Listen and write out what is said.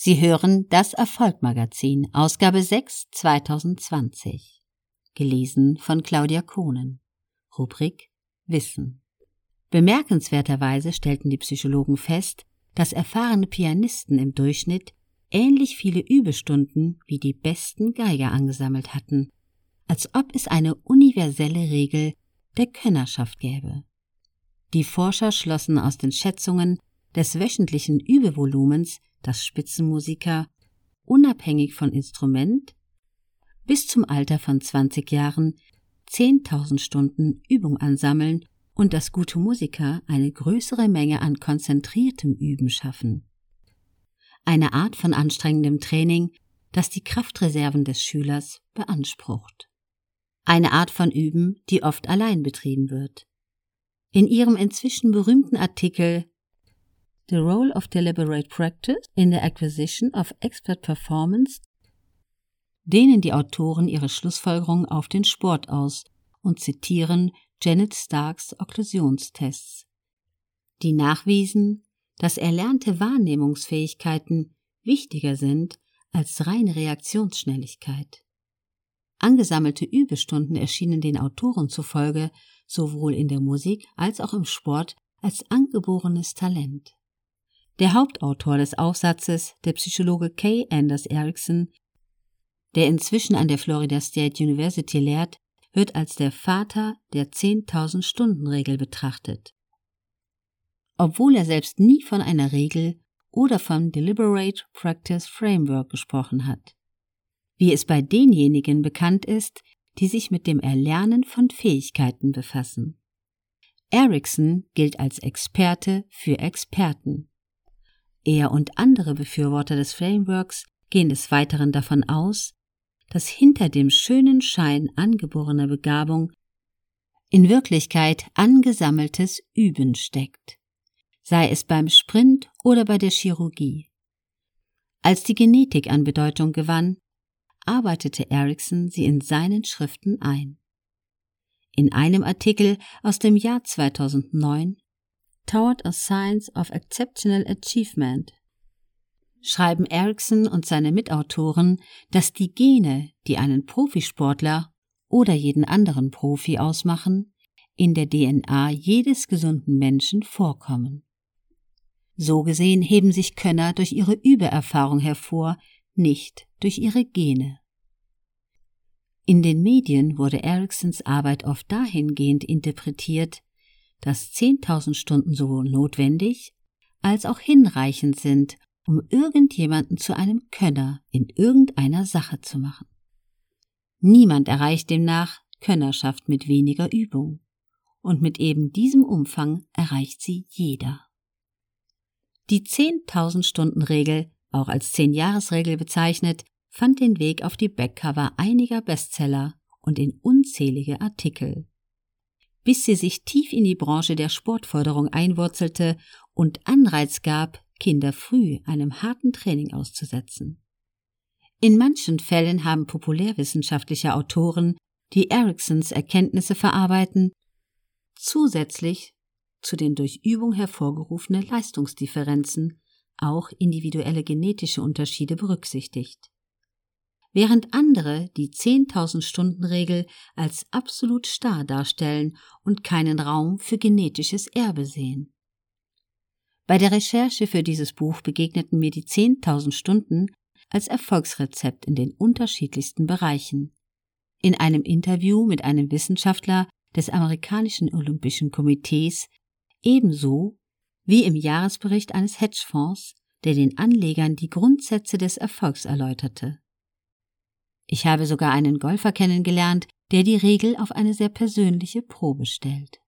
Sie hören das Erfolgmagazin, Ausgabe 6 2020. Gelesen von Claudia Kohnen. Rubrik Wissen. Bemerkenswerterweise stellten die Psychologen fest, dass erfahrene Pianisten im Durchschnitt ähnlich viele Übestunden wie die besten Geiger angesammelt hatten, als ob es eine universelle Regel der Könnerschaft gäbe. Die Forscher schlossen aus den Schätzungen des wöchentlichen Übevolumens dass Spitzenmusiker unabhängig von Instrument bis zum Alter von 20 Jahren 10.000 Stunden Übung ansammeln und dass gute Musiker eine größere Menge an konzentriertem Üben schaffen. Eine Art von anstrengendem Training, das die Kraftreserven des Schülers beansprucht. Eine Art von Üben, die oft allein betrieben wird. In ihrem inzwischen berühmten Artikel The Role of Deliberate Practice in the Acquisition of Expert Performance dehnen die Autoren ihre Schlussfolgerungen auf den Sport aus und zitieren Janet Starks Okklusionstests, die nachwiesen, dass erlernte Wahrnehmungsfähigkeiten wichtiger sind als reine Reaktionsschnelligkeit. Angesammelte Übestunden erschienen den Autoren zufolge sowohl in der Musik als auch im Sport als angeborenes Talent. Der Hauptautor des Aufsatzes, der Psychologe Kay Anders Erickson, der inzwischen an der Florida State University lehrt, wird als der Vater der 10.000 Stunden Regel betrachtet. Obwohl er selbst nie von einer Regel oder vom Deliberate Practice Framework gesprochen hat. Wie es bei denjenigen bekannt ist, die sich mit dem Erlernen von Fähigkeiten befassen. Erickson gilt als Experte für Experten. Er und andere Befürworter des Frameworks gehen des Weiteren davon aus, dass hinter dem schönen Schein angeborener Begabung in Wirklichkeit angesammeltes Üben steckt, sei es beim Sprint oder bei der Chirurgie. Als die Genetik an Bedeutung gewann, arbeitete Erickson sie in seinen Schriften ein. In einem Artikel aus dem Jahr 2009 Toward a Science of Exceptional Achievement schreiben Erickson und seine Mitautoren, dass die Gene, die einen Profisportler oder jeden anderen Profi ausmachen, in der DNA jedes gesunden Menschen vorkommen. So gesehen heben sich Könner durch ihre Übererfahrung hervor, nicht durch ihre Gene. In den Medien wurde Ericksons Arbeit oft dahingehend interpretiert, dass 10.000 Stunden sowohl notwendig als auch hinreichend sind, um irgendjemanden zu einem Könner in irgendeiner Sache zu machen. Niemand erreicht demnach Könnerschaft mit weniger Übung, und mit eben diesem Umfang erreicht sie jeder. Die 10.000 Stunden Regel, auch als 10-Jahres-Regel bezeichnet, fand den Weg auf die Backcover einiger Bestseller und in unzählige Artikel bis sie sich tief in die Branche der Sportförderung einwurzelte und Anreiz gab, Kinder früh einem harten Training auszusetzen. In manchen Fällen haben populärwissenschaftliche Autoren, die Ericksons Erkenntnisse verarbeiten, zusätzlich zu den durch Übung hervorgerufene Leistungsdifferenzen auch individuelle genetische Unterschiede berücksichtigt während andere die 10.000 Stunden Regel als absolut starr darstellen und keinen Raum für genetisches Erbe sehen. Bei der Recherche für dieses Buch begegneten mir die 10.000 Stunden als Erfolgsrezept in den unterschiedlichsten Bereichen. In einem Interview mit einem Wissenschaftler des amerikanischen Olympischen Komitees ebenso wie im Jahresbericht eines Hedgefonds, der den Anlegern die Grundsätze des Erfolgs erläuterte. Ich habe sogar einen Golfer kennengelernt, der die Regel auf eine sehr persönliche Probe stellt.